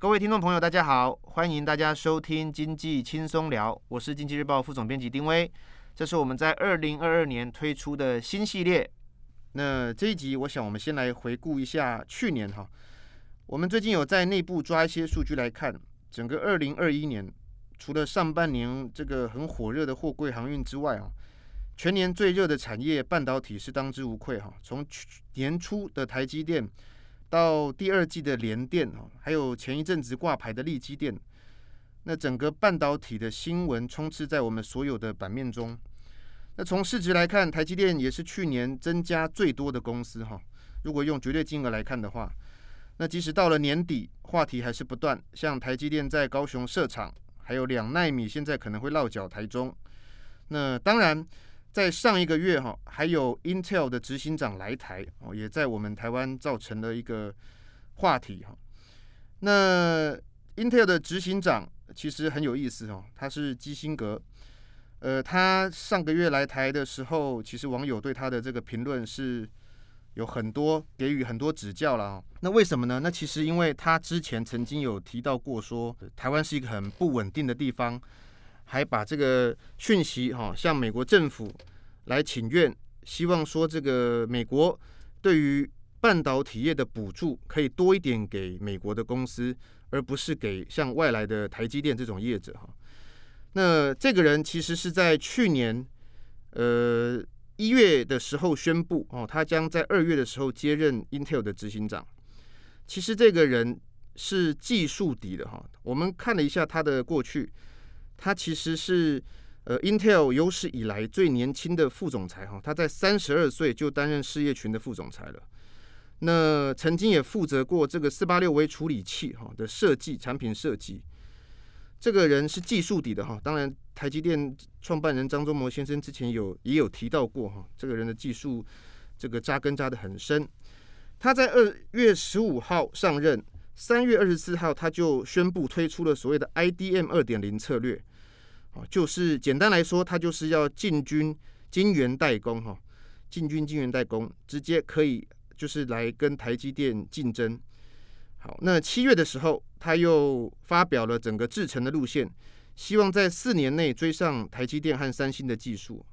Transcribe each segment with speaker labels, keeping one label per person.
Speaker 1: 各位听众朋友，大家好，欢迎大家收听《经济轻松聊》，我是经济日报副总编辑丁威。这是我们在二零二二年推出的新系列。那这一集，我想我们先来回顾一下去年哈。我们最近有在内部抓一些数据来看，整个二零二一年，除了上半年这个很火热的货柜航运之外啊，全年最热的产业半导体是当之无愧哈。从去年初的台积电。到第二季的联电哦，还有前一阵子挂牌的力基电，那整个半导体的新闻充斥在我们所有的版面中。那从市值来看，台积电也是去年增加最多的公司哈。如果用绝对金额来看的话，那即使到了年底，话题还是不断。像台积电在高雄设厂，还有两纳米现在可能会落脚台中。那当然。在上一个月哈，还有 Intel 的执行长来台哦，也在我们台湾造成了一个话题哈。那 Intel 的执行长其实很有意思哦，他是基辛格。呃，他上个月来台的时候，其实网友对他的这个评论是有很多给予很多指教了。那为什么呢？那其实因为他之前曾经有提到过说，台湾是一个很不稳定的地方。还把这个讯息哈向美国政府来请愿，希望说这个美国对于半导体业的补助可以多一点给美国的公司，而不是给像外来的台积电这种业者哈。那这个人其实是在去年呃一月的时候宣布哦，他将在二月的时候接任 Intel 的执行长。其实这个人是技术底的哈，我们看了一下他的过去。他其实是呃，Intel 有史以来最年轻的副总裁哈，他在三十二岁就担任事业群的副总裁了。那曾经也负责过这个四八六微处理器哈的设计产品设计。这个人是技术底的哈，当然台积电创办人张忠谋先生之前有也有提到过哈，这个人的技术这个扎根扎得很深。他在二月十五号上任，三月二十四号他就宣布推出了所谓的 IDM 二点零策略。哦，就是简单来说，它就是要进军晶圆代工，哈，进军晶圆代工，直接可以就是来跟台积电竞争。好，那七月的时候，他又发表了整个制程的路线，希望在四年内追上台积电和三星的技术。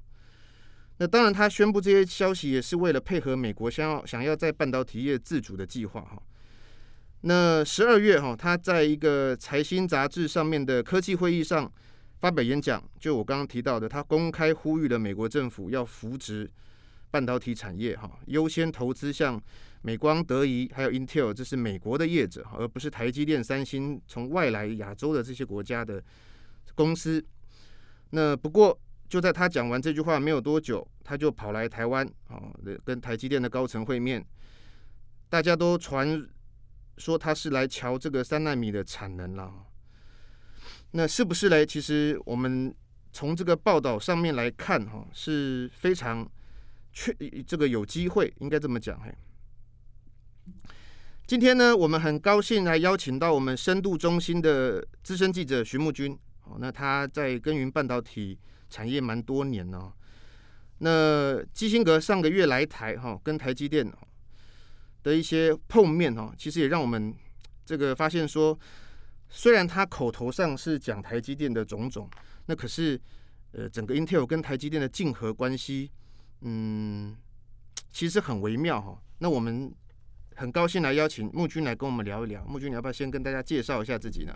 Speaker 1: 那当然，他宣布这些消息也是为了配合美国想要想要在半导体业自主的计划，哈。那十二月，哈，他在一个财新杂志上面的科技会议上。发表演讲，就我刚刚提到的，他公开呼吁了美国政府要扶植半导体产业，哈，优先投资像美光、德仪还有 Intel，这是美国的业者，而不是台积电、三星从外来亚洲的这些国家的公司。那不过就在他讲完这句话没有多久，他就跑来台湾，啊，跟台积电的高层会面，大家都传说他是来瞧这个三纳米的产能了。那是不是嘞？其实我们从这个报道上面来看，哈，是非常确这个有机会，应该这么讲。嘿，今天呢，我们很高兴来邀请到我们深度中心的资深记者徐木君。哦，那他在耕耘半导体产业蛮多年哦。那基辛格上个月来台，哈，跟台积电的一些碰面，哈，其实也让我们这个发现说。虽然他口头上是讲台积电的种种，那可是，呃，整个 Intel 跟台积电的竞合关系，嗯，其实很微妙哈。那我们很高兴来邀请木君来跟我们聊一聊。木君，你要不要先跟大家介绍一下自己呢？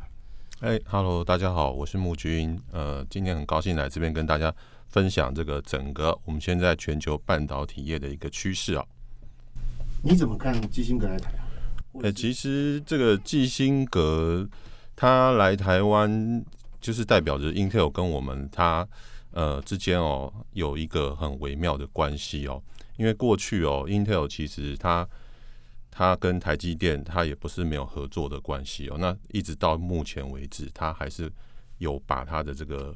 Speaker 2: 哎哈喽，大家好，我是木君。呃，今天很高兴来这边跟大家分享这个整个我们现在全球半导体业的一个趋势啊。
Speaker 1: 你怎么看基辛格来台啊？
Speaker 2: 呃，其实这个基辛格。他来台湾就是代表着 Intel 跟我们他呃之间哦有一个很微妙的关系哦，因为过去哦 Intel 其实他他跟台积电他也不是没有合作的关系哦，那一直到目前为止，他还是有把他的这个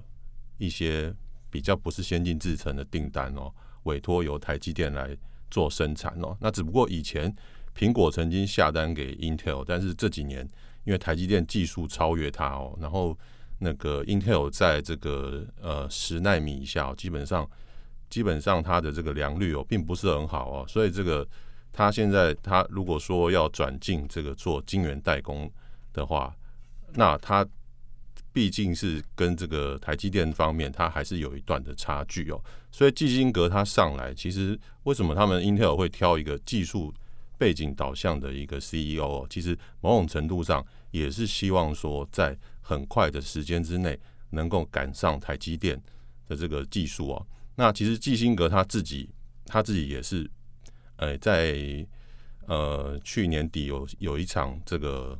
Speaker 2: 一些比较不是先进制程的订单哦委托由台积电来做生产哦，那只不过以前苹果曾经下单给 Intel，但是这几年。因为台积电技术超越它哦，然后那个 Intel 在这个呃十奈米以下，基本上基本上它的这个良率哦并不是很好哦，所以这个它现在它如果说要转进这个做晶圆代工的话，那它毕竟是跟这个台积电方面，它还是有一段的差距哦。所以基辛格他上来，其实为什么他们 Intel 会挑一个技术背景导向的一个 CEO？其实某种程度上也是希望说，在很快的时间之内，能够赶上台积电的这个技术啊。那其实基辛格他自己，他自己也是，呃，在呃去年底有有一场这个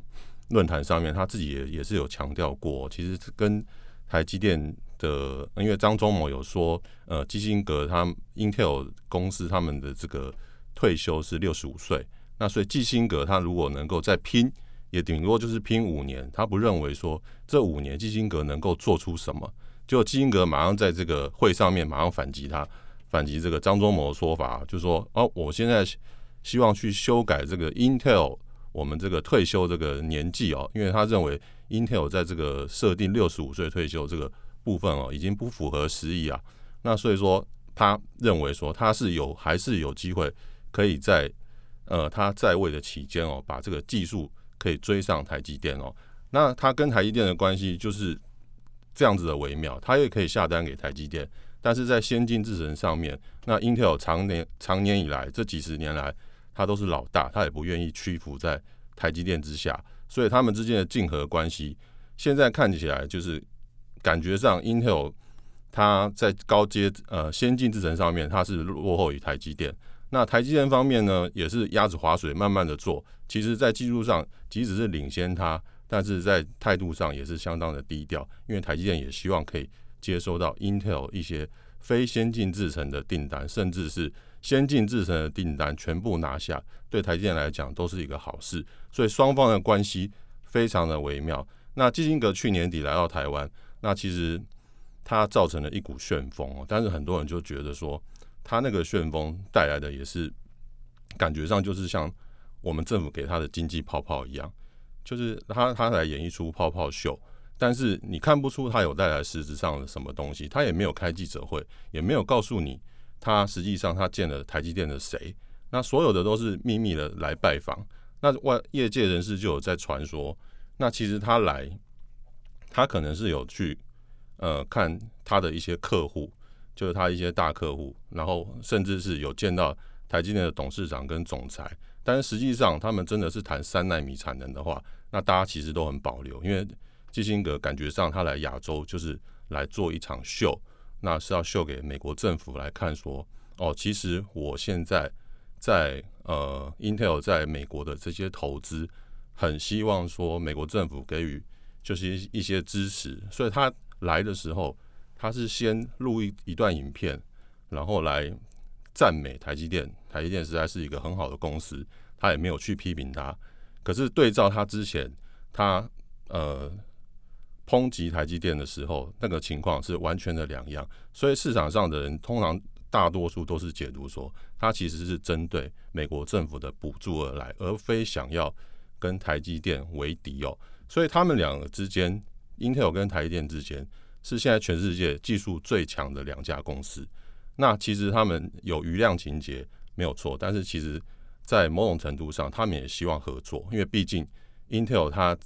Speaker 2: 论坛上面，他自己也也是有强调过，其实跟台积电的，因为张忠谋有说，呃，基辛格他 Intel 公司他们的这个退休是六十五岁，那所以基辛格他如果能够再拼，也顶多就是拼五年，他不认为说这五年基辛格能够做出什么。就基辛格马上在这个会上面马上反击他，反击这个张忠谋的说法，就说哦，我现在希望去修改这个 Intel 我们这个退休这个年纪哦，因为他认为 Intel 在这个设定六十五岁退休这个部分哦，已经不符合时宜啊。那所以说，他认为说他是有还是有机会可以在呃他在位的期间哦，把这个技术可以追上台积电哦。那他跟台积电的关系就是。这样子的微妙，他也可以下单给台积电，但是在先进制程上面，那 Intel 常年长年以来这几十年来，他都是老大，他也不愿意屈服在台积电之下，所以他们之间的竞合关系，现在看起来就是感觉上 Intel 它在高阶呃先进制程上面，它是落后于台积电，那台积电方面呢，也是鸭子划水，慢慢的做，其实在技术上即使是领先它。但是在态度上也是相当的低调，因为台积电也希望可以接收到 Intel 一些非先进制程的订单，甚至是先进制程的订单全部拿下，对台积电来讲都是一个好事。所以双方的关系非常的微妙。那基辛格去年底来到台湾，那其实他造成了一股旋风，但是很多人就觉得说，他那个旋风带来的也是感觉上就是像我们政府给他的经济泡泡一样。就是他，他来演一出泡泡秀，但是你看不出他有带来实质上的什么东西，他也没有开记者会，也没有告诉你他实际上他见了台积电的谁，那所有的都是秘密的来拜访。那外业界人士就有在传说，那其实他来，他可能是有去呃看他的一些客户，就是他一些大客户，然后甚至是有见到台积电的董事长跟总裁，但实际上他们真的是谈三纳米产能的话。那大家其实都很保留，因为基辛格感觉上他来亚洲就是来做一场秀，那是要秀给美国政府来看，说哦，其实我现在在呃 Intel 在美国的这些投资，很希望说美国政府给予就是一一些支持，所以他来的时候，他是先录一一段影片，然后来赞美台积电，台积电实在是一个很好的公司，他也没有去批评他。可是对照他之前，他呃抨击台积电的时候，那个情况是完全的两样。所以市场上的人通常大多数都是解读说，他其实是针对美国政府的补助而来，而非想要跟台积电为敌哦。所以他们两个之间，Intel 跟台积电之间是现在全世界技术最强的两家公司。那其实他们有余量情节没有错，但是其实。在某种程度上，他们也希望合作，因为毕竟 Intel 它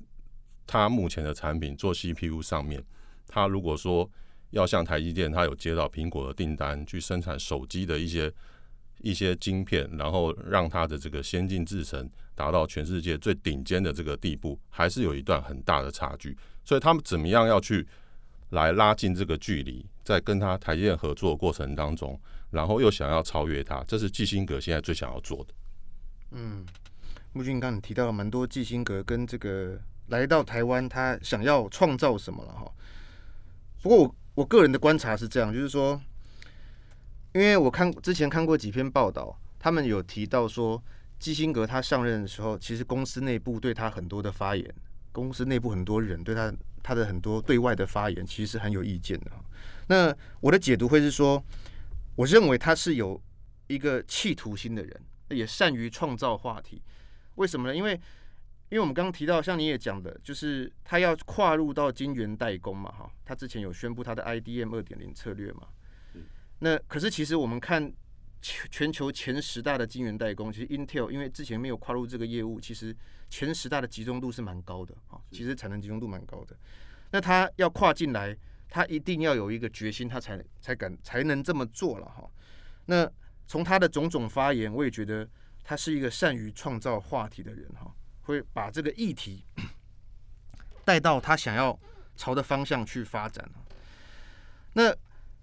Speaker 2: 它目前的产品做 CPU 上面，它如果说要像台积电，它有接到苹果的订单去生产手机的一些一些晶片，然后让它的这个先进制程达到全世界最顶尖的这个地步，还是有一段很大的差距。所以他们怎么样要去来拉近这个距离，在跟他台积电合作过程当中，然后又想要超越他，这是基辛格现在最想要做的。
Speaker 1: 嗯，木俊刚你提到了蛮多基辛格跟这个来到台湾，他想要创造什么了哈。不过我我个人的观察是这样，就是说，因为我看之前看过几篇报道，他们有提到说，基辛格他上任的时候，其实公司内部对他很多的发言，公司内部很多人对他他的很多对外的发言，其实是很有意见的。那我的解读会是说，我认为他是有一个企图心的人。也善于创造话题，为什么呢？因为，因为我们刚刚提到，像你也讲的，就是他要跨入到晶圆代工嘛，哈，他之前有宣布他的 IDM 二点零策略嘛。那可是其实我们看全全球前十大的晶圆代工，其实 Intel 因为之前没有跨入这个业务，其实前十大的集中度是蛮高的啊，其实产能集中度蛮高的。那他要跨进来，他一定要有一个决心，他才才敢才能这么做了哈。那从他的种种发言，我也觉得他是一个善于创造话题的人哈，会把这个议题 带到他想要朝的方向去发展。那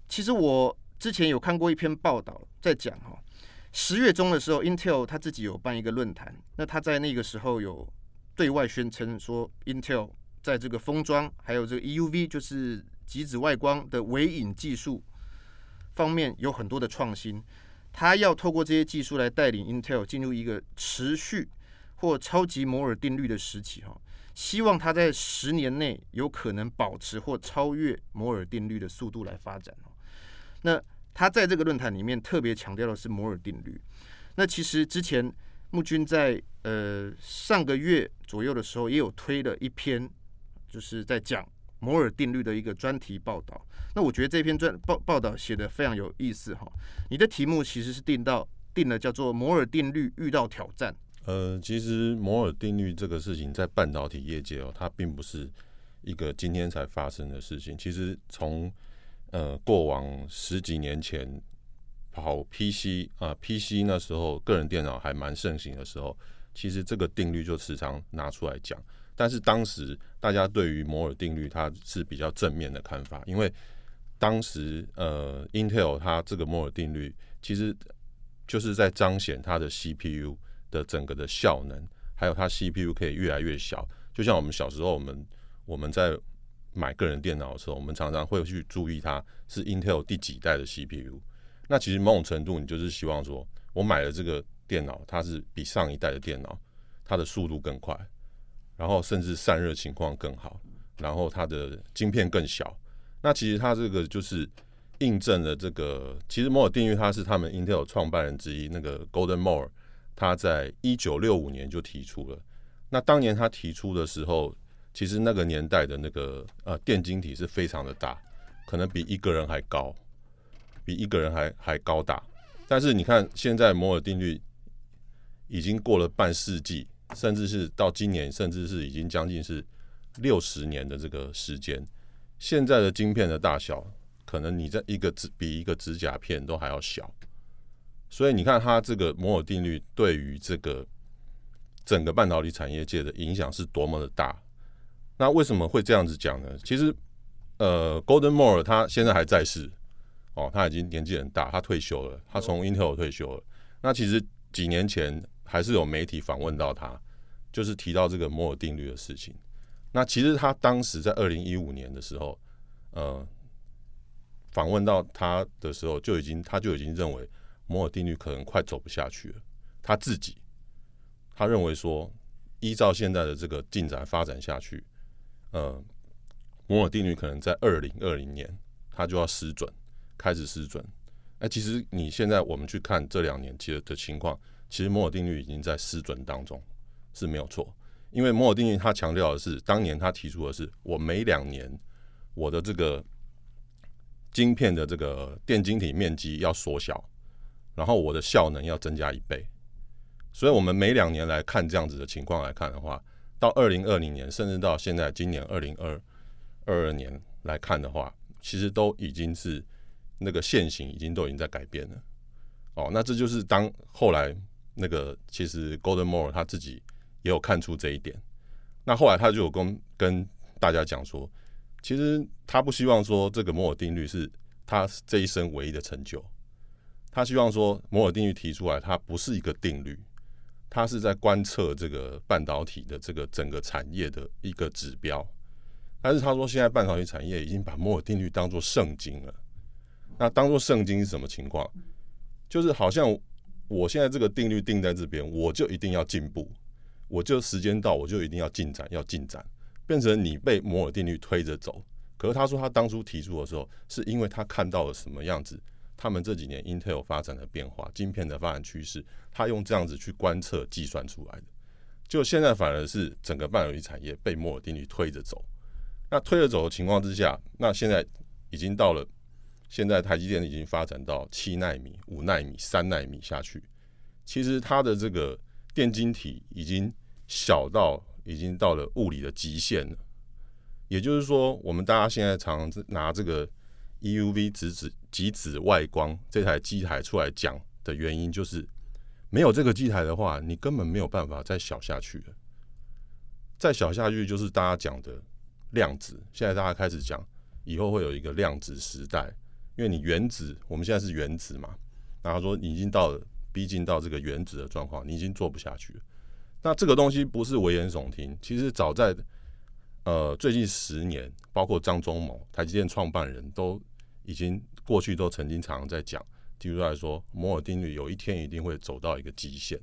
Speaker 1: 其实我之前有看过一篇报道，在讲哈，十月中的时候，Intel 他自己有办一个论坛，那他在那个时候有对外宣称说，Intel 在这个封装还有这个 EUV 就是极紫外光的微影技术方面有很多的创新，他要透过这些技术来带领 Intel 进入一个持续或超级摩尔定律的时期哈。希望他在十年内有可能保持或超越摩尔定律的速度来发展。那他在这个论坛里面特别强调的是摩尔定律。那其实之前木军在呃上个月左右的时候也有推了一篇，就是在讲摩尔定律的一个专题报道。那我觉得这篇专报报道写得非常有意思哈。你的题目其实是定到定了叫做摩尔定律遇到挑战。
Speaker 2: 呃，其实摩尔定律这个事情在半导体业界哦，它并不是一个今天才发生的事情。其实从呃过往十几年前跑 PC 啊、，PC 那时候个人电脑还蛮盛行的时候，其实这个定律就时常拿出来讲。但是当时大家对于摩尔定律它是比较正面的看法，因为当时呃 Intel 它这个摩尔定律其实就是在彰显它的 CPU。的整个的效能，还有它 CPU 可以越来越小，就像我们小时候，我们我们在买个人电脑的时候，我们常常会去注意它是 Intel 第几代的 CPU。那其实某种程度，你就是希望说，我买了这个电脑，它是比上一代的电脑，它的速度更快，然后甚至散热情况更好，然后它的晶片更小。那其实它这个就是印证了这个，其实摩尔定律它是他们 Intel 创办人之一那个 Golden Moore。他在一九六五年就提出了，那当年他提出的时候，其实那个年代的那个呃电晶体是非常的大，可能比一个人还高，比一个人还还高大。但是你看现在摩尔定律已经过了半世纪，甚至是到今年，甚至是已经将近是六十年的这个时间，现在的晶片的大小，可能你在一个指比一个指甲片都还要小。所以你看，它这个摩尔定律对于这个整个半导体产业界的影响是多么的大。那为什么会这样子讲呢？其实，呃，Golden Moore 他现在还在世，哦，他已经年纪很大，他退休了，他从 Intel 退休了。那其实几年前还是有媒体访问到他，就是提到这个摩尔定律的事情。那其实他当时在二零一五年的时候，呃，访问到他的时候，就已经他就已经认为。摩尔定律可能快走不下去了。他自己，他认为说，依照现在的这个进展发展下去，呃，摩尔定律可能在二零二零年，它就要失准，开始失准。哎，其实你现在我们去看这两年其实的情况，其实摩尔定律已经在失准当中是没有错。因为摩尔定律它强调的是，当年他提出的是，我每两年我的这个晶片的这个电晶体面积要缩小。然后我的效能要增加一倍，所以我们每两年来看这样子的情况来看的话，到二零二零年，甚至到现在今年二零二二二年来看的话，其实都已经是那个线型已经都已经在改变了。哦，那这就是当后来那个其实 Golden Moore 他自己也有看出这一点，那后来他就有跟跟大家讲说，其实他不希望说这个摩尔定律是他这一生唯一的成就。他希望说，摩尔定律提出来，它不是一个定律，它是在观测这个半导体的这个整个产业的一个指标。但是他说，现在半导体产业已经把摩尔定律当作圣经了。那当作圣经是什么情况？就是好像我现在这个定律定在这边，我就一定要进步，我就时间到我就一定要进展，要进展，变成你被摩尔定律推着走。可是他说，他当初提出的时候，是因为他看到了什么样子。他们这几年 Intel 发展的变化，晶片的发展趋势，他用这样子去观测计算出来的。就现在反而是整个半导体产业被摩尔定律推着走。那推着走的情况之下，那现在已经到了现在台积电已经发展到七纳米、五纳米、三纳米下去，其实它的这个电晶体已经小到已经到了物理的极限了。也就是说，我们大家现在常常拿这个 EUV 直指极紫外光这台机台出来讲的原因，就是没有这个机台的话，你根本没有办法再小下去了。再小下去就是大家讲的量子。现在大家开始讲，以后会有一个量子时代。因为你原子，我们现在是原子嘛，然后说你已经到逼近到这个原子的状况，你已经做不下去了。那这个东西不是危言耸听，其实早在呃最近十年，包括张忠谋，台积电创办人都已经过去都曾经常常在讲，提出来说摩尔定律有一天一定会走到一个极限。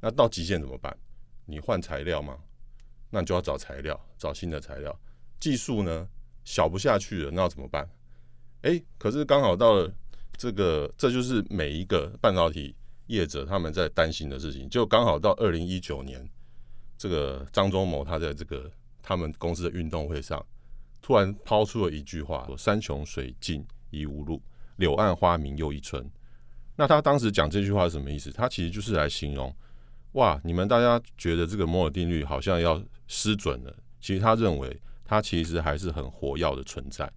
Speaker 2: 那到极限怎么办？你换材料吗？那你就要找材料，找新的材料。技术呢，小不下去了，那要怎么办？哎、可是刚好到了这个，这就是每一个半导体业者他们在担心的事情。就刚好到二零一九年，这个张忠谋他在这个他们公司的运动会上，突然抛出了一句话：“山穷水尽疑无路，柳暗花明又一村。”那他当时讲这句话是什么意思？他其实就是来形容：哇，你们大家觉得这个摩尔定律好像要失准了，其实他认为它其实还是很活跃的存在。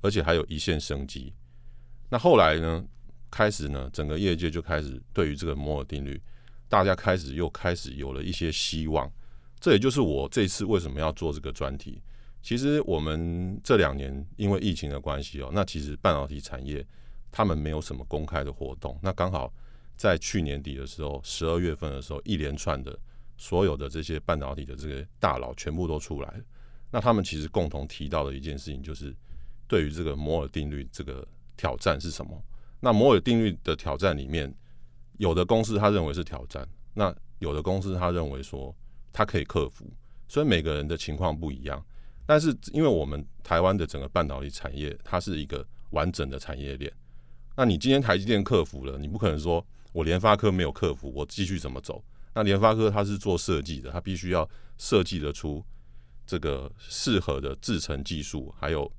Speaker 2: 而且还有一线生机。那后来呢？开始呢？整个业界就开始对于这个摩尔定律，大家开始又开始有了一些希望。这也就是我这次为什么要做这个专题。其实我们这两年因为疫情的关系哦，那其实半导体产业他们没有什么公开的活动。那刚好在去年底的时候，十二月份的时候，一连串的所有的这些半导体的这个大佬全部都出来。那他们其实共同提到的一件事情就是。对于这个摩尔定律这个挑战是什么？那摩尔定律的挑战里面，有的公司他认为是挑战，那有的公司他认为说他可以克服，所以每个人的情况不一样。但是因为我们台湾的整个半导体产业，它是一个完整的产业链。那你今天台积电克服了，你不可能说我联发科没有克服，我继续怎么走？那联发科它是做设计的，它必须要设计得出这个适合的制程技术，还有。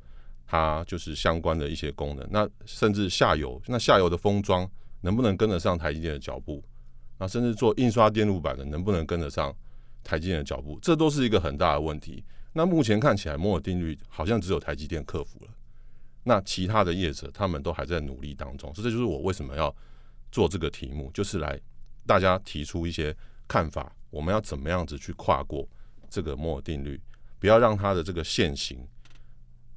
Speaker 2: 它就是相关的一些功能，那甚至下游，那下游的封装能不能跟得上台积电的脚步？那甚至做印刷电路板的能不能跟得上台积电的脚步？这都是一个很大的问题。那目前看起来，摩尔定律好像只有台积电克服了，那其他的业者他们都还在努力当中。所以这就是我为什么要做这个题目，就是来大家提出一些看法，我们要怎么样子去跨过这个摩尔定律，不要让它的这个线型。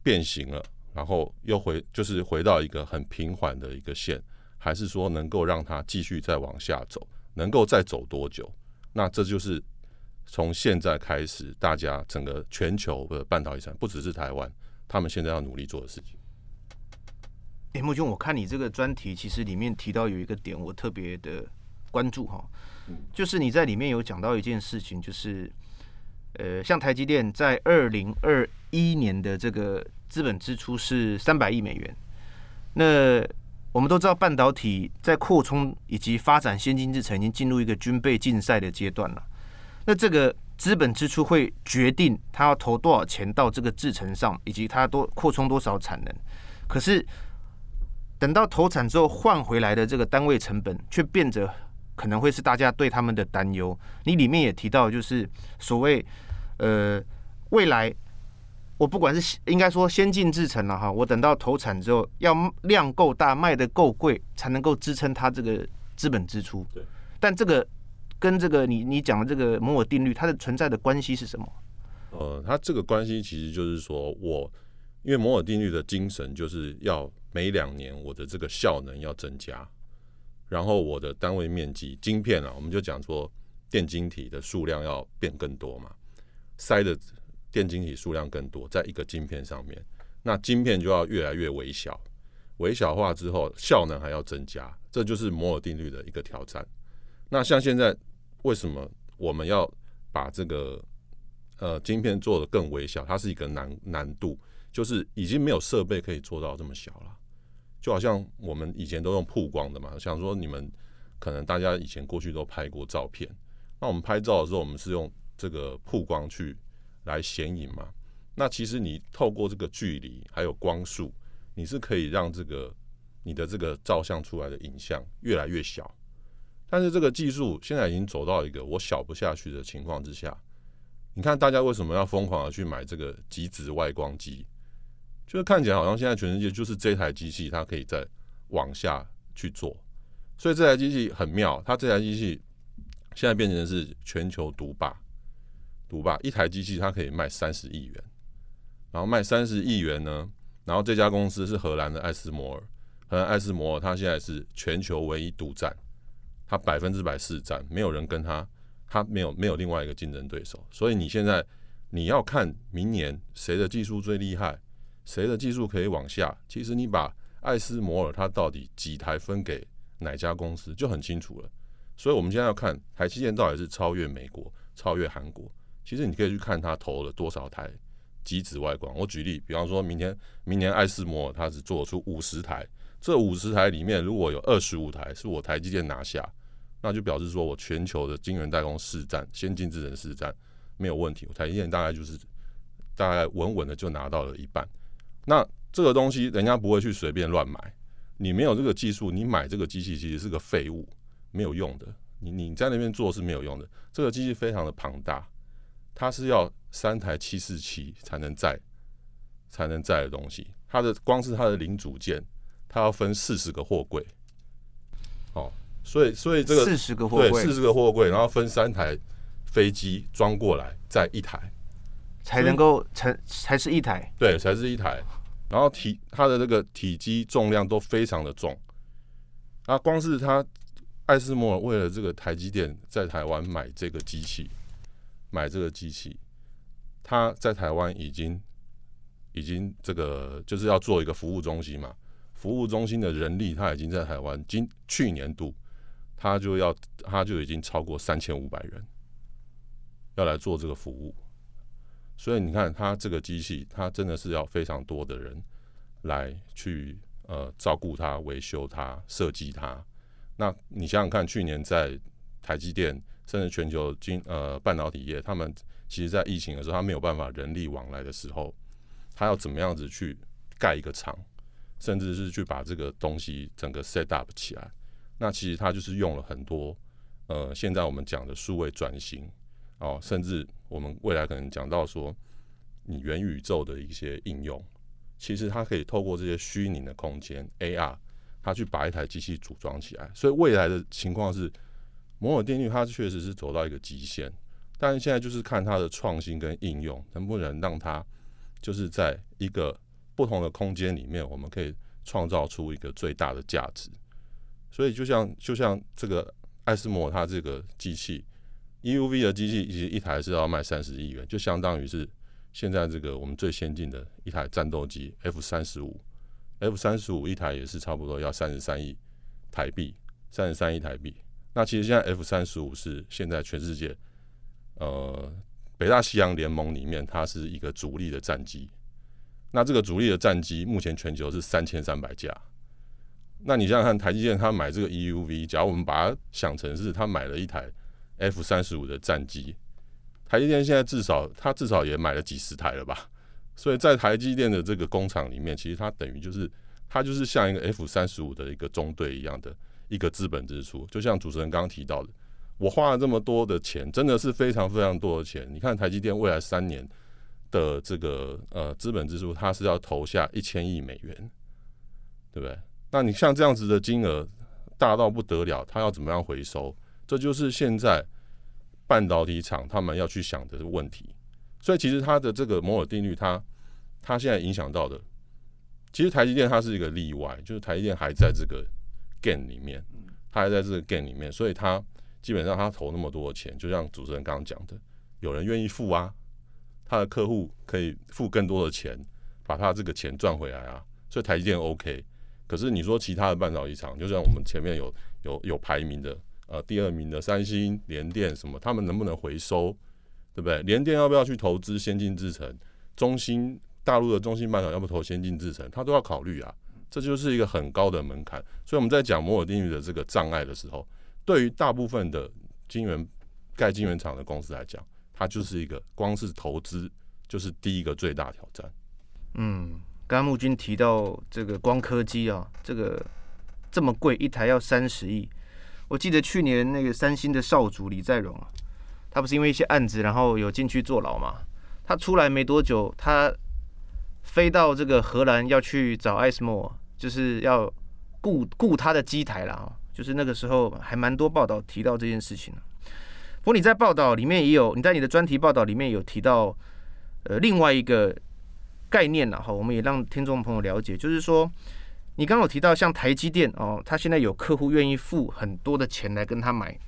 Speaker 2: 变形了，然后又回，就是回到一个很平缓的一个线，还是说能够让它继续再往下走，能够再走多久？那这就是从现在开始，大家整个全球的半导体产，不只是台湾，他们现在要努力做的事情。
Speaker 1: 哎，木兄，我看你这个专题，其实里面提到有一个点，我特别的关注哈，就是你在里面有讲到一件事情，就是。呃，像台积电在二零二一年的这个资本支出是三百亿美元。那我们都知道，半导体在扩充以及发展先进制程已经进入一个军备竞赛的阶段了。那这个资本支出会决定他要投多少钱到这个制程上，以及它多扩充多少产能。可是等到投产之后换回来的这个单位成本，却变得。可能会是大家对他们的担忧。你里面也提到，就是所谓呃未来，我不管是应该说先进制程了哈，我等到投产之后，要量够大，卖得够贵，才能够支撑它这个资本支出。对。但这个跟这个你你讲的这个摩尔定律，它的存在的关系是什么？
Speaker 2: 呃，它这个关系其实就是说我因为摩尔定律的精神就是要每两年我的这个效能要增加。然后我的单位面积晶片啊，我们就讲说电晶体的数量要变更多嘛，塞的电晶体数量更多，在一个晶片上面，那晶片就要越来越微小，微小化之后效能还要增加，这就是摩尔定律的一个挑战。那像现在为什么我们要把这个呃晶片做的更微小？它是一个难难度，就是已经没有设备可以做到这么小了。就好像我们以前都用曝光的嘛，想说你们可能大家以前过去都拍过照片，那我们拍照的时候，我们是用这个曝光去来显影嘛。那其实你透过这个距离还有光束，你是可以让这个你的这个照相出来的影像越来越小。但是这个技术现在已经走到一个我小不下去的情况之下，你看大家为什么要疯狂的去买这个极紫外光机？就是看起来好像现在全世界就是这台机器，它可以再往下去做。所以这台机器很妙，它这台机器现在变成是全球独霸，独霸一台机器它可以卖三十亿元，然后卖三十亿元呢，然后这家公司是荷兰的艾斯摩尔，荷兰艾斯摩尔它现在是全球唯一独占。他百分之百市占，没有人跟他，他没有没有另外一个竞争对手，所以你现在你要看明年谁的技术最厉害，谁的技术可以往下，其实你把艾斯摩尔它到底几台分给哪家公司就很清楚了。所以我们现在要看台积电到底是超越美国、超越韩国，其实你可以去看他投了多少台机子外观。我举例，比方说明天明年艾斯摩尔它是做出五十台，这五十台里面如果有二十五台是我台积电拿下。那就表示说，我全球的晶圆代工市占、先进制程市占没有问题。我台积电大概就是大概稳稳的就拿到了一半。那这个东西人家不会去随便乱买，你没有这个技术，你买这个机器其实是个废物，没有用的。你你在那边做是没有用的。这个机器非常的庞大，它是要三台七四七才能载才能载的东西。它的光是它的零组件，它要分四十个货柜。哦。所以，所以这个
Speaker 1: 四十个货柜，
Speaker 2: 对，四十个货柜，然后分三台飞机装过来，在一台
Speaker 1: 才能够成，才是一台，
Speaker 2: 对，才是一台。然后体它的这个体积重量都非常的重。啊，光是它艾斯摩尔为了这个台积电在台湾买这个机器，买这个机器，他在台湾已经已经这个就是要做一个服务中心嘛，服务中心的人力他已经在台湾今去年度。他就要，他就已经超过三千五百人要来做这个服务，所以你看，他这个机器，他真的是要非常多的人来去呃照顾它、维修它、设计它。那你想想看，去年在台积电甚至全球晶呃半导体业，他们其实在疫情的时候，他没有办法人力往来的时候，他要怎么样子去盖一个厂，甚至是去把这个东西整个 set up 起来。那其实它就是用了很多，呃，现在我们讲的数位转型，哦，甚至我们未来可能讲到说，你元宇宙的一些应用，其实它可以透过这些虚拟的空间 AR，它去把一台机器组装起来。所以未来的情况是，摩尔定律它确实是走到一个极限，但是现在就是看它的创新跟应用能不能让它就是在一个不同的空间里面，我们可以创造出一个最大的价值。所以就像就像这个艾斯摩它这个机器，EUV 的机器其实一台是要卖三十亿元，就相当于是现在这个我们最先进的一台战斗机 F 三十五，F 三十五一台也是差不多要三十三亿台币，三十三亿台币。那其实现在 F 三十五是现在全世界呃北大西洋联盟里面它是一个主力的战机，那这个主力的战机目前全球是三千三百架。那你想想看，台积电他买这个 EUV，假如我们把它想成是他买了一台 F 三十五的战机，台积电现在至少他至少也买了几十台了吧？所以在台积电的这个工厂里面，其实它等于就是它就是像一个 F 三十五的一个中队一样的一个资本支出。就像主持人刚刚提到的，我花了这么多的钱，真的是非常非常多的钱。你看台积电未来三年的这个呃资本支出，它是要投下一千亿美元，对不对？那你像这样子的金额大到不得了，它要怎么样回收？这就是现在半导体厂他们要去想的问题。所以其实它的这个摩尔定律它，它它现在影响到的，其实台积电它是一个例外，就是台积电还在这个 gain 里面，它还在这个 gain 里面，所以它基本上它投那么多的钱，就像主持人刚刚讲的，有人愿意付啊，他的客户可以付更多的钱，把他这个钱赚回来啊，所以台积电 OK。可是你说其他的半导体厂，就像我们前面有有有排名的，呃，第二名的三星、联电什么，他们能不能回收，对不对？联电要不要去投资先进制程？中芯大陆的中芯半导体要不投先进制程？他都要考虑啊，这就是一个很高的门槛。所以我们在讲摩尔定律的这个障碍的时候，对于大部分的晶圆盖晶圆厂的公司来讲，它就是一个光是投资就是第一个最大挑战。
Speaker 1: 嗯。刚刚木君提到这个光刻机啊，这个这么贵，一台要三十亿。我记得去年那个三星的少主李在镕啊，他不是因为一些案子，然后有进去坐牢嘛？他出来没多久，他飞到这个荷兰要去找艾斯莫，就是要雇雇他的机台啦。就是那个时候还蛮多报道提到这件事情。不过你在报道里面也有，你在你的专题报道里面有提到，呃，另外一个概念了哈，我们也让听众朋友了解，就是说，你刚刚有提到像台积电哦，他现在有客户愿意付很多的钱来跟他买，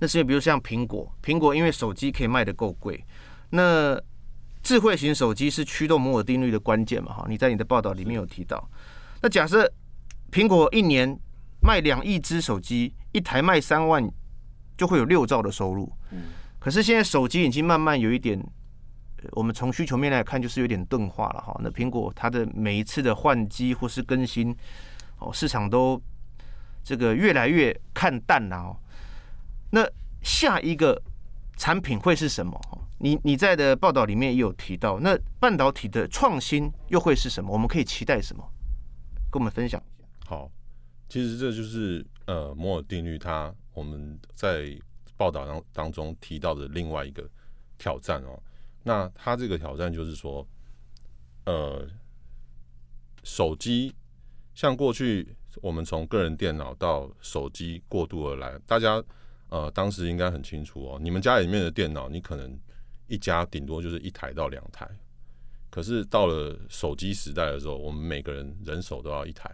Speaker 1: 那是因为比如像苹果，苹果因为手机可以卖的够贵，那智慧型手机是驱动摩尔定律的关键嘛哈，你在你的报道里面有提到，那假设苹果一年卖两亿只手机，一台卖三万。就会有六兆的收入，可是现在手机已经慢慢有一点，我们从需求面来看，就是有点钝化了哈。那苹果它的每一次的换机或是更新，哦，市场都这个越来越看淡了哦。那下一个产品会是什么？你你在的报道里面也有提到，那半导体的创新又会是什么？我们可以期待什么？跟我们分享一下。
Speaker 2: 好，其实这就是呃摩尔定律它。我们在报道当当中提到的另外一个挑战哦，那它这个挑战就是说，呃，手机像过去我们从个人电脑到手机过渡而来，大家呃当时应该很清楚哦，你们家里面的电脑，你可能一家顶多就是一台到两台，可是到了手机时代的时候，我们每个人人手都要一台，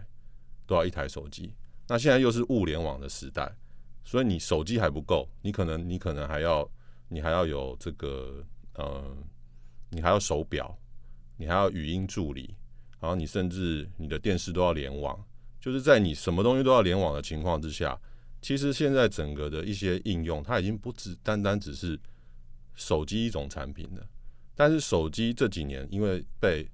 Speaker 2: 都要一台手机。那现在又是物联网的时代。所以你手机还不够，你可能你可能还要你还要有这个呃，你还要手表，你还要语音助理，然后你甚至你的电视都要联网。就是在你什么东西都要联网的情况之下，其实现在整个的一些应用，它已经不只单单只是手机一种产品了。但是手机这几年因为被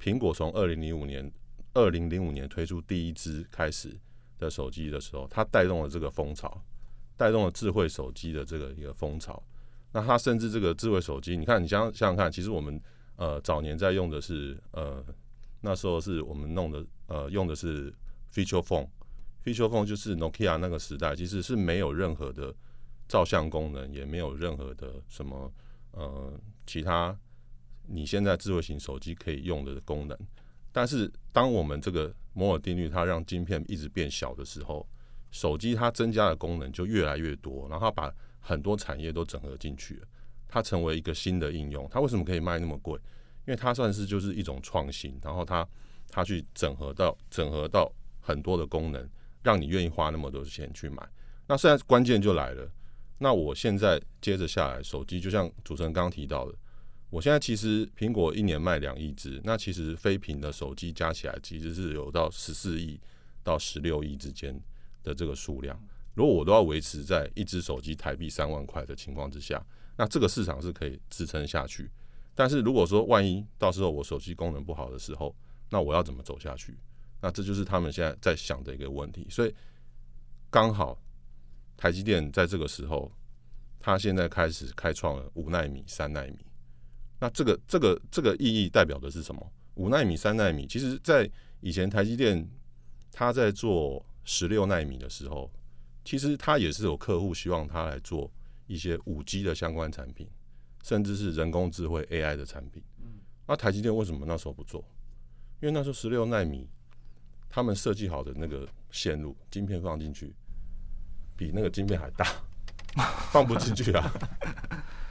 Speaker 2: 苹果从二零零五年二零零五年推出第一支开始。的手机的时候，它带动了这个风潮，带动了智慧手机的这个一个风潮。那它甚至这个智慧手机，你看，你想想想看，其实我们呃早年在用的是呃那时候是我们弄的呃用的是 feature phone，feature phone 就是 Nokia 那个时代，其实是没有任何的照相功能，也没有任何的什么呃其他你现在智慧型手机可以用的功能。但是当我们这个摩尔定律，它让晶片一直变小的时候，手机它增加的功能就越来越多，然后它把很多产业都整合进去了，它成为一个新的应用。它为什么可以卖那么贵？因为它算是就是一种创新，然后它它去整合到整合到很多的功能，让你愿意花那么多钱去买。那现在关键就来了，那我现在接着下来，手机就像主持人刚刚提到的。我现在其实苹果一年卖两亿只，那其实非苹的手机加起来其实是有到十四亿到十六亿之间的这个数量。如果我都要维持在一只手机台币三万块的情况之下，那这个市场是可以支撑下去。但是如果说万一到时候我手机功能不好的时候，那我要怎么走下去？那这就是他们现在在想的一个问题。所以刚好台积电在这个时候，它现在开始开创了五纳米、三纳米。那这个这个这个意义代表的是什么？五纳米、三纳米，其实，在以前台积电他在做十六纳米的时候，其实他也是有客户希望他来做一些五 G 的相关产品，甚至是人工智慧 AI 的产品。那台积电为什么那时候不做？因为那时候十六纳米，他们设计好的那个线路晶片放进去，比那个晶片还大，放不进去啊，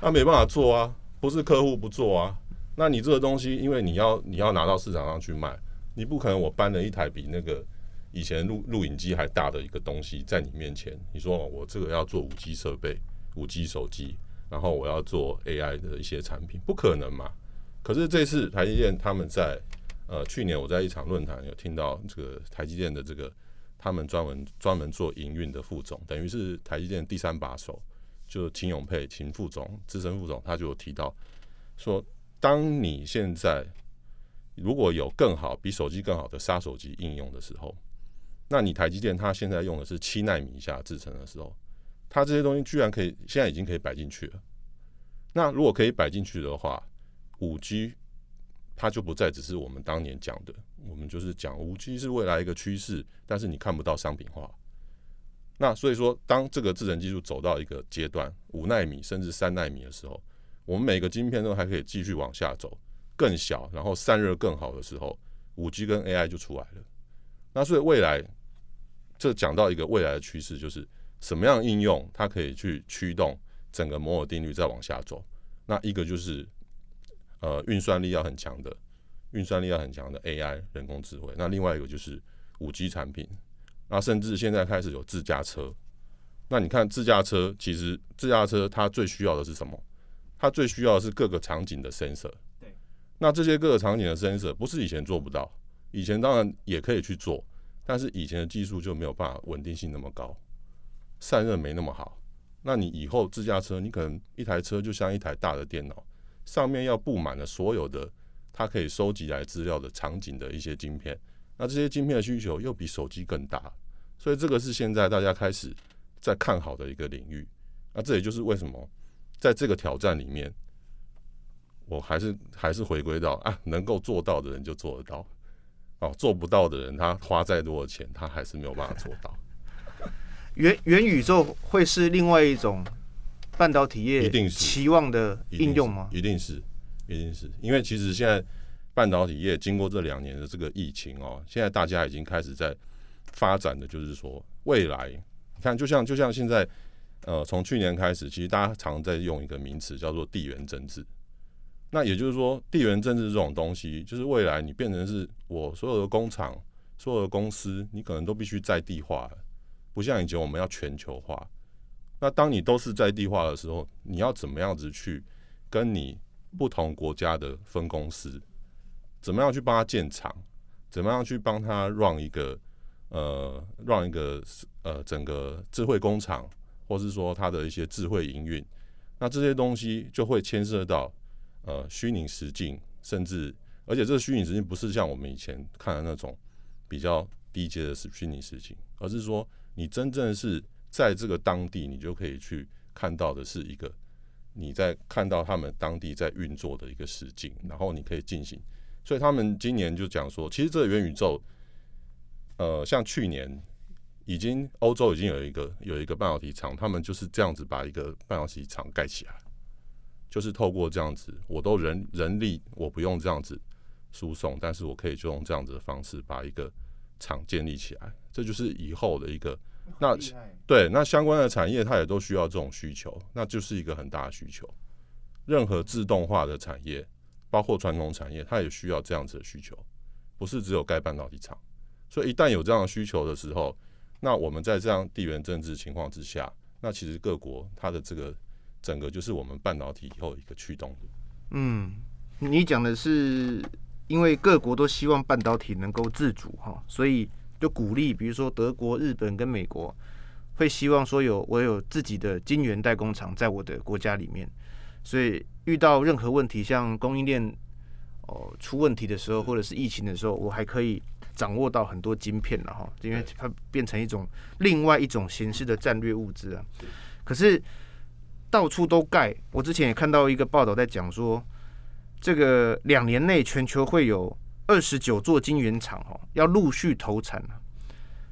Speaker 2: 那没办法做啊。不是客户不做啊，那你这个东西，因为你要你要拿到市场上去卖，你不可能我搬了一台比那个以前录录影机还大的一个东西在你面前，你说我这个要做五 G 设备、五 G 手机，然后我要做 AI 的一些产品，不可能嘛？可是这次台积电他们在呃去年我在一场论坛有听到这个台积电的这个他们专门专门做营运的副总，等于是台积电第三把手。就秦永佩，秦副总，资深副总，他就有提到说，当你现在如果有更好、比手机更好的杀手级应用的时候，那你台积电它现在用的是七纳米以下制程的时候，它这些东西居然可以现在已经可以摆进去了。那如果可以摆进去的话，五 G 它就不再只是我们当年讲的，我们就是讲五 G 是未来一个趋势，但是你看不到商品化。那所以说，当这个制程技术走到一个阶段，五纳米甚至三纳米的时候，我们每个晶片都还可以继续往下走，更小，然后散热更好的时候，五 G 跟 AI 就出来了。那所以未来，这讲到一个未来的趋势，就是什么样的应用它可以去驱动整个摩尔定律再往下走。那一个就是，呃，运算力要很强的，运算力要很强的 AI 人工智慧。那另外一个就是五 G 产品。那甚至现在开始有自驾车，那你看自驾车，其实自驾车它最需要的是什么？它最需要的是各个场景的 sensor。对。那这些各个场景的 sensor 不是以前做不到，以前当然也可以去做，但是以前的技术就没有办法稳定性那么高，散热没那么好。那你以后自驾车，你可能一台车就像一台大的电脑，上面要布满了所有的它可以收集来资料的场景的一些晶片。那这些晶片的需求又比手机更大，所以这个是现在大家开始在看好的一个领域。那这也就是为什么在这个挑战里面，我还是还是回归到啊，能够做到的人就做得到，哦，做不到的人他花再多的钱，他还是没有办法做到。
Speaker 1: 元元宇宙会是另外一种半导体业一定是期望的应用吗？
Speaker 2: 一定是，一定是因为其实现在。半导体业经过这两年的这个疫情哦，现在大家已经开始在发展的，就是说未来，你看，就像就像现在，呃，从去年开始，其实大家常在用一个名词叫做地缘政治。那也就是说，地缘政治这种东西，就是未来你变成是我所有的工厂、所有的公司，你可能都必须在地化，不像以前我们要全球化。那当你都是在地化的时候，你要怎么样子去跟你不同国家的分公司？怎么样去帮他建厂？怎么样去帮他 run 一个呃 run 一个呃整个智慧工厂，或是说他的一些智慧营运？那这些东西就会牵涉到呃虚拟实境，甚至而且这个虚拟实境不是像我们以前看的那种比较低阶的是虚拟实境，而是说你真正是在这个当地，你就可以去看到的是一个你在看到他们当地在运作的一个实境，然后你可以进行。所以他们今年就讲说，其实这个元宇宙，呃，像去年已经欧洲已经有一个有一个半导体厂，他们就是这样子把一个半导体厂盖起来，就是透过这样子，我都人人力我不用这样子输送，但是我可以就用这样子的方式把一个厂建立起来，这就是以后的一个那对那相关的产业，它也都需要这种需求，那就是一个很大的需求，任何自动化的产业。包括传统产业，它也需要这样子的需求，不是只有盖半导体厂。所以一旦有这样的需求的时候，那我们在这样地缘政治情况之下，那其实各国它的这个整个就是我们半导体以后一个驱动的。
Speaker 1: 嗯，你讲的是因为各国都希望半导体能够自主哈，所以就鼓励，比如说德国、日本跟美国会希望说有我有自己的晶圆代工厂在我的国家里面。所以遇到任何问题，像供应链哦出问题的时候，或者是疫情的时候，我还可以掌握到很多晶片了哈，因为它变成一种另外一种形式的战略物资啊。可是到处都盖，我之前也看到一个报道在讲说，这个两年内全球会有二十九座晶圆厂哦，要陆续投产。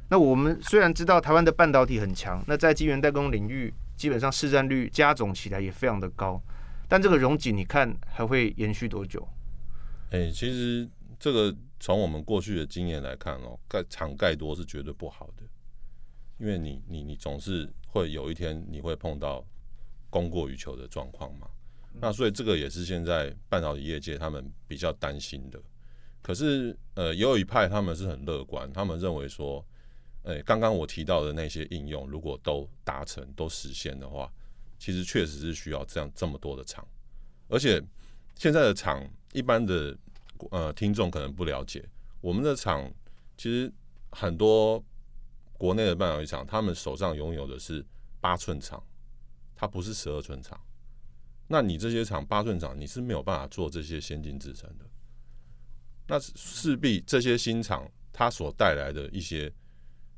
Speaker 1: 那我们虽然知道台湾的半导体很强，那在晶圆代工领域，基本上市占率加总起来也非常的高。但这个容景，你看还会延续多久？
Speaker 2: 哎、其实这个从我们过去的经验来看哦，盖厂盖多是绝对不好的，因为你你你总是会有一天你会碰到供过于求的状况嘛。那所以这个也是现在半导体业界他们比较担心的。可是呃，也有一派他们是很乐观，他们认为说，哎、欸，刚刚我提到的那些应用如果都达成都实现的话。其实确实是需要这样这么多的厂，而且现在的厂一般的呃听众可能不了解，我们的厂其实很多国内的半导体厂，他们手上拥有的是八寸厂，它不是十二寸厂。那你这些厂八寸厂，你是没有办法做这些先进制程的。那势必这些新厂它所带来的一些，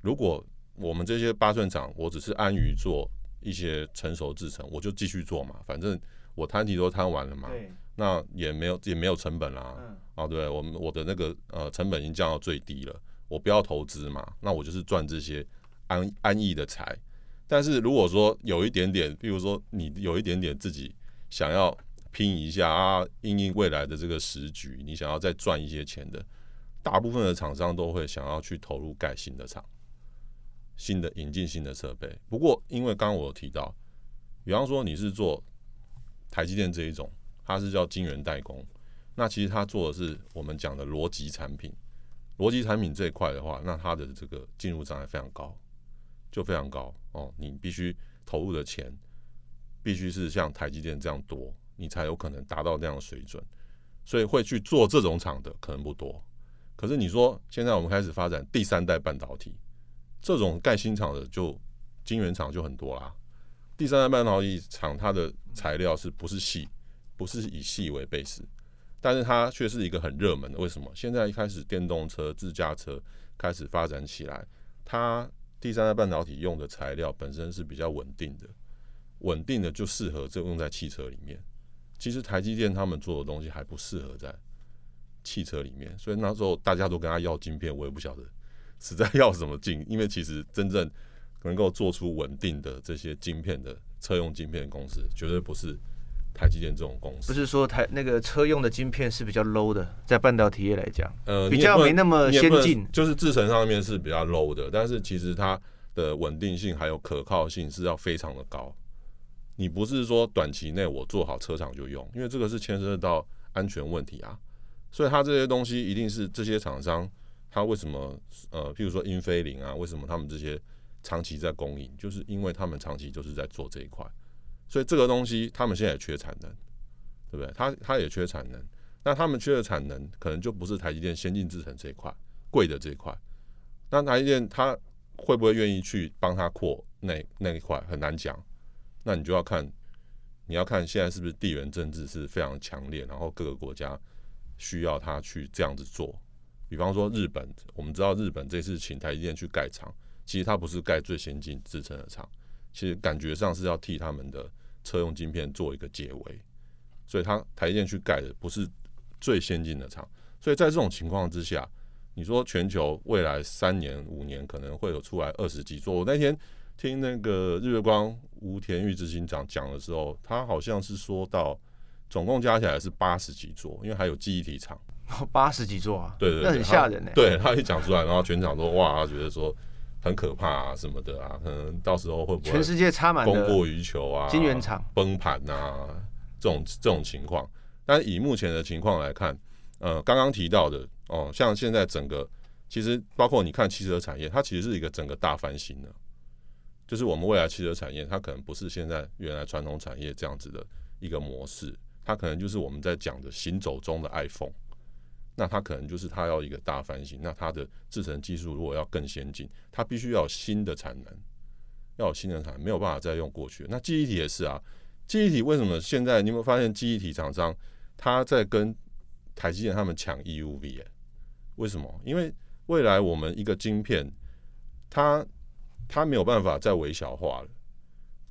Speaker 2: 如果我们这些八寸厂，我只是安于做。一些成熟制程，我就继续做嘛，反正我摊提都摊完了嘛，那也没有也没有成本啦，
Speaker 1: 嗯、
Speaker 2: 啊，对，我们我的那个呃成本已经降到最低了，我不要投资嘛，那我就是赚这些安安逸的财。但是如果说有一点点，比如说你有一点点自己想要拼一下啊，应应未来的这个时局，你想要再赚一些钱的，大部分的厂商都会想要去投入盖新的厂，新的引进新的设备。不过因为刚刚我有提到，比方说你是做台积电这一种，它是叫晶圆代工，那其实它做的是我们讲的逻辑产品，逻辑产品这一块的话，那它的这个进入障碍非常高。就非常高哦，你必须投入的钱必须是像台积电这样多，你才有可能达到那样的水准。所以会去做这种厂的可能不多。可是你说现在我们开始发展第三代半导体，这种盖新厂的就晶圆厂就很多啦。第三代半导体厂它的材料是不是细？不是以细为 base，但是它却是一个很热门的。为什么？现在一开始电动车、自驾车开始发展起来，它。第三代半导体用的材料本身是比较稳定的，稳定的就适合这用在汽车里面。其实台积电他们做的东西还不适合在汽车里面，所以那时候大家都跟他要晶片，我也不晓得实在要什么劲，因为其实真正能够做出稳定的这些晶片的车用晶片公司，绝对不是。台积电这种公司
Speaker 1: 不是说台那个车用的晶片是比较 low 的，在半导体业来讲，
Speaker 2: 呃，
Speaker 1: 比较没那么先进，
Speaker 2: 就是制程上面是比较 low 的，但是其实它的稳定性还有可靠性是要非常的高。你不是说短期内我做好车厂就用，因为这个是牵涉到安全问题啊。所以它这些东西一定是这些厂商，它为什么呃，譬如说英飞凌啊，为什么他们这些长期在供应，就是因为他们长期就是在做这一块。所以这个东西他们现在也缺产能，对不对？他他也缺产能，那他们缺的产能可能就不是台积电先进制程这一块贵的这一块。那台积电他会不会愿意去帮他扩那那一块很难讲。那你就要看，你要看现在是不是地缘政治是非常强烈，然后各个国家需要他去这样子做。比方说日本，我们知道日本这次请台积电去盖厂，其实它不是盖最先进制程的厂，其实感觉上是要替他们的。车用晶片做一个结尾，所以它台积电去盖的不是最先进的厂，所以在这种情况之下，你说全球未来三年五年可能会有出来二十几座。我那天听那个日月光吴田玉执行长讲的时候，他好像是说到总共加起来是八十几座，因为还有记忆体厂，
Speaker 1: 八十几座啊，
Speaker 2: 对对，對，
Speaker 1: 那很吓人呢。
Speaker 2: 对他一讲出来，然后全场都哇，他觉得说。很可怕啊，什么的啊，可能到时候会不会
Speaker 1: 全世界插满
Speaker 2: 供过于求啊，
Speaker 1: 金圆厂
Speaker 2: 崩盘啊，这种这种情况。但以目前的情况来看，呃，刚刚提到的哦，像现在整个其实包括你看汽车产业，它其实是一个整个大翻新的，就是我们未来汽车产业，它可能不是现在原来传统产业这样子的一个模式，它可能就是我们在讲的行走中的 iPhone。那它可能就是它要一个大翻新，那它的制程技术如果要更先进，它必须要有新的产能，要有新的产能，没有办法再用过去。那记忆体也是啊，记忆体为什么现在你有没有发现记忆体厂商他在跟台积电他们抢 EUV？欸？为什么？因为未来我们一个晶片，它它没有办法再微小化了。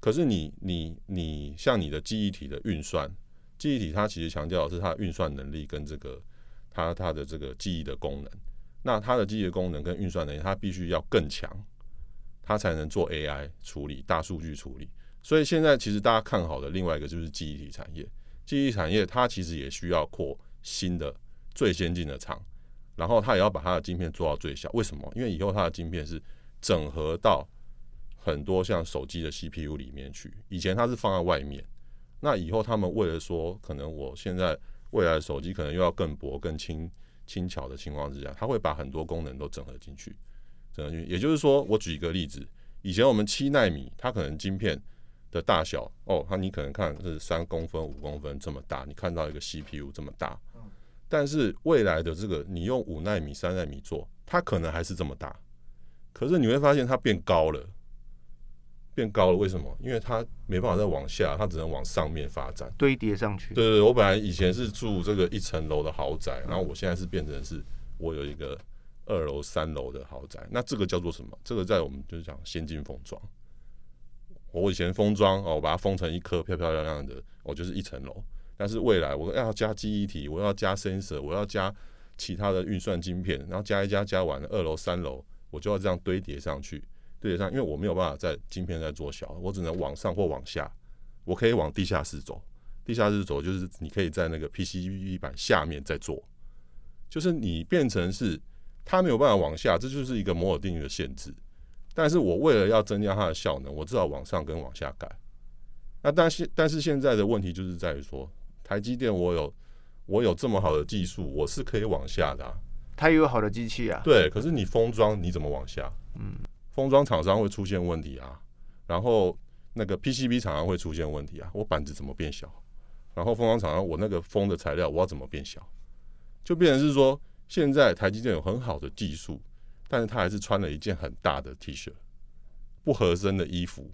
Speaker 2: 可是你你你像你的记忆体的运算，记忆体它其实强调的是它的运算能力跟这个。它它的这个记忆的功能，那它的记忆的功能跟运算能力，它必须要更强，它才能做 AI 处理、大数据处理。所以现在其实大家看好的另外一个就是记忆体产业。记忆产业它其实也需要扩新的、最先进的厂，然后它也要把它的晶片做到最小。为什么？因为以后它的晶片是整合到很多像手机的 CPU 里面去，以前它是放在外面。那以后他们为了说，可能我现在。未来的手机可能又要更薄、更轻、轻巧的情况之下，它会把很多功能都整合进去。整合进去，也就是说，我举一个例子，以前我们七纳米，它可能晶片的大小，哦，它你可能看是三公分、五公分这么大，你看到一个 CPU 这么大。但是未来的这个，你用五纳米、三纳米做，它可能还是这么大，可是你会发现它变高了。变高了，为什么？因为它没办法再往下，它只能往上面发展，
Speaker 1: 堆叠上去。
Speaker 2: 对对对，我本来以前是住这个一层楼的豪宅，然后我现在是变成是，我有一个二楼、三楼的豪宅。那这个叫做什么？这个在我们就是讲先进封装。我以前封装哦，我把它封成一颗漂漂亮亮的，我就是一层楼。但是未来我要加记忆体，我要加 sensor，我要加其他的运算晶片，然后加一加加完了，二楼三楼我就要这样堆叠上去，堆叠上，因为我没有办法在晶片在做小，我只能往上或往下，我可以往地下室走，地下室走就是你可以在那个 PCB 板下面再做，就是你变成是它没有办法往下，这就是一个摩尔定律的限制。但是我为了要增加它的效能，我至少往上跟往下改。那但是但是现在的问题就是在于说，台积电我有我有这么好的技术，我是可以往下的啊。
Speaker 1: 它也有好的机器啊。
Speaker 2: 对，可是你封装你怎么往下？
Speaker 1: 嗯，
Speaker 2: 封装厂商会出现问题啊，然后那个 PCB 厂商会出现问题啊，我板子怎么变小？然后封装厂商我那个封的材料我要怎么变小？就变成是说，现在台积电有很好的技术。但是他还是穿了一件很大的 T 恤，不合身的衣服。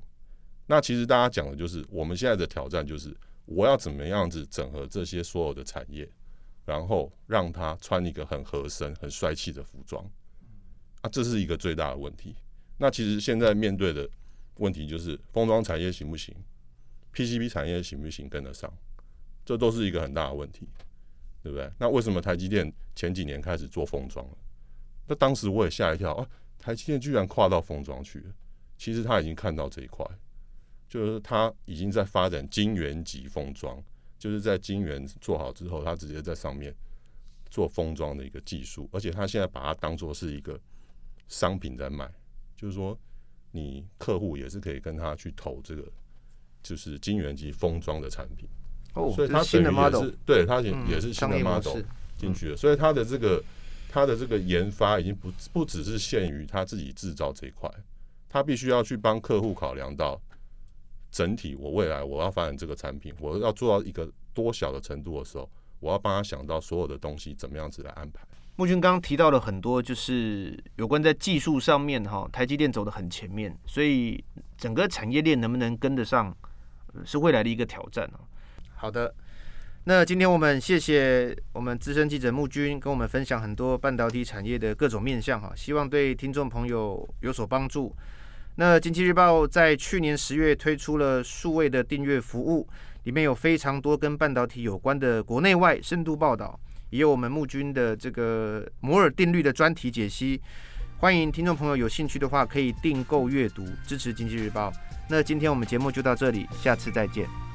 Speaker 2: 那其实大家讲的就是，我们现在的挑战就是，我要怎么样子整合这些所有的产业，然后让他穿一个很合身、很帅气的服装。啊，这是一个最大的问题。那其实现在面对的问题就是，封装产业行不行？PCB 产业行不行跟得上？这都是一个很大的问题，对不对？那为什么台积电前几年开始做封装了？那当时我也吓一跳啊！台积电居然跨到封装去了。其实他已经看到这一块，就是他已经在发展晶圆级封装，就是在晶圆做好之后，他直接在上面做封装的一个技术。而且他现在把它当做是一个商品在卖，就是说你客户也是可以跟他去投这个，就是晶圆级封装的产品。
Speaker 1: 哦，
Speaker 2: 所以他
Speaker 1: 新的 model，
Speaker 2: 对它也也是新的 model 进去了，所以它的这个。它的这个研发已经不不只是限于他自己制造这一块，他必须要去帮客户考量到整体。我未来我要发展这个产品，我要做到一个多小的程度的时候，我要帮他想到所有的东西怎么样子来安排。
Speaker 1: 木军刚刚提到了很多，就是有关在技术上面哈，台积电走得很前面，所以整个产业链能不能跟得上，是未来的一个挑战。好的。那今天我们谢谢我们资深记者木军跟我们分享很多半导体产业的各种面向哈，希望对听众朋友有所帮助。那经济日报在去年十月推出了数位的订阅服务，里面有非常多跟半导体有关的国内外深度报道，也有我们木军的这个摩尔定律的专题解析。欢迎听众朋友有兴趣的话可以订购阅读，支持经济日报。那今天我们节目就到这里，下次再见。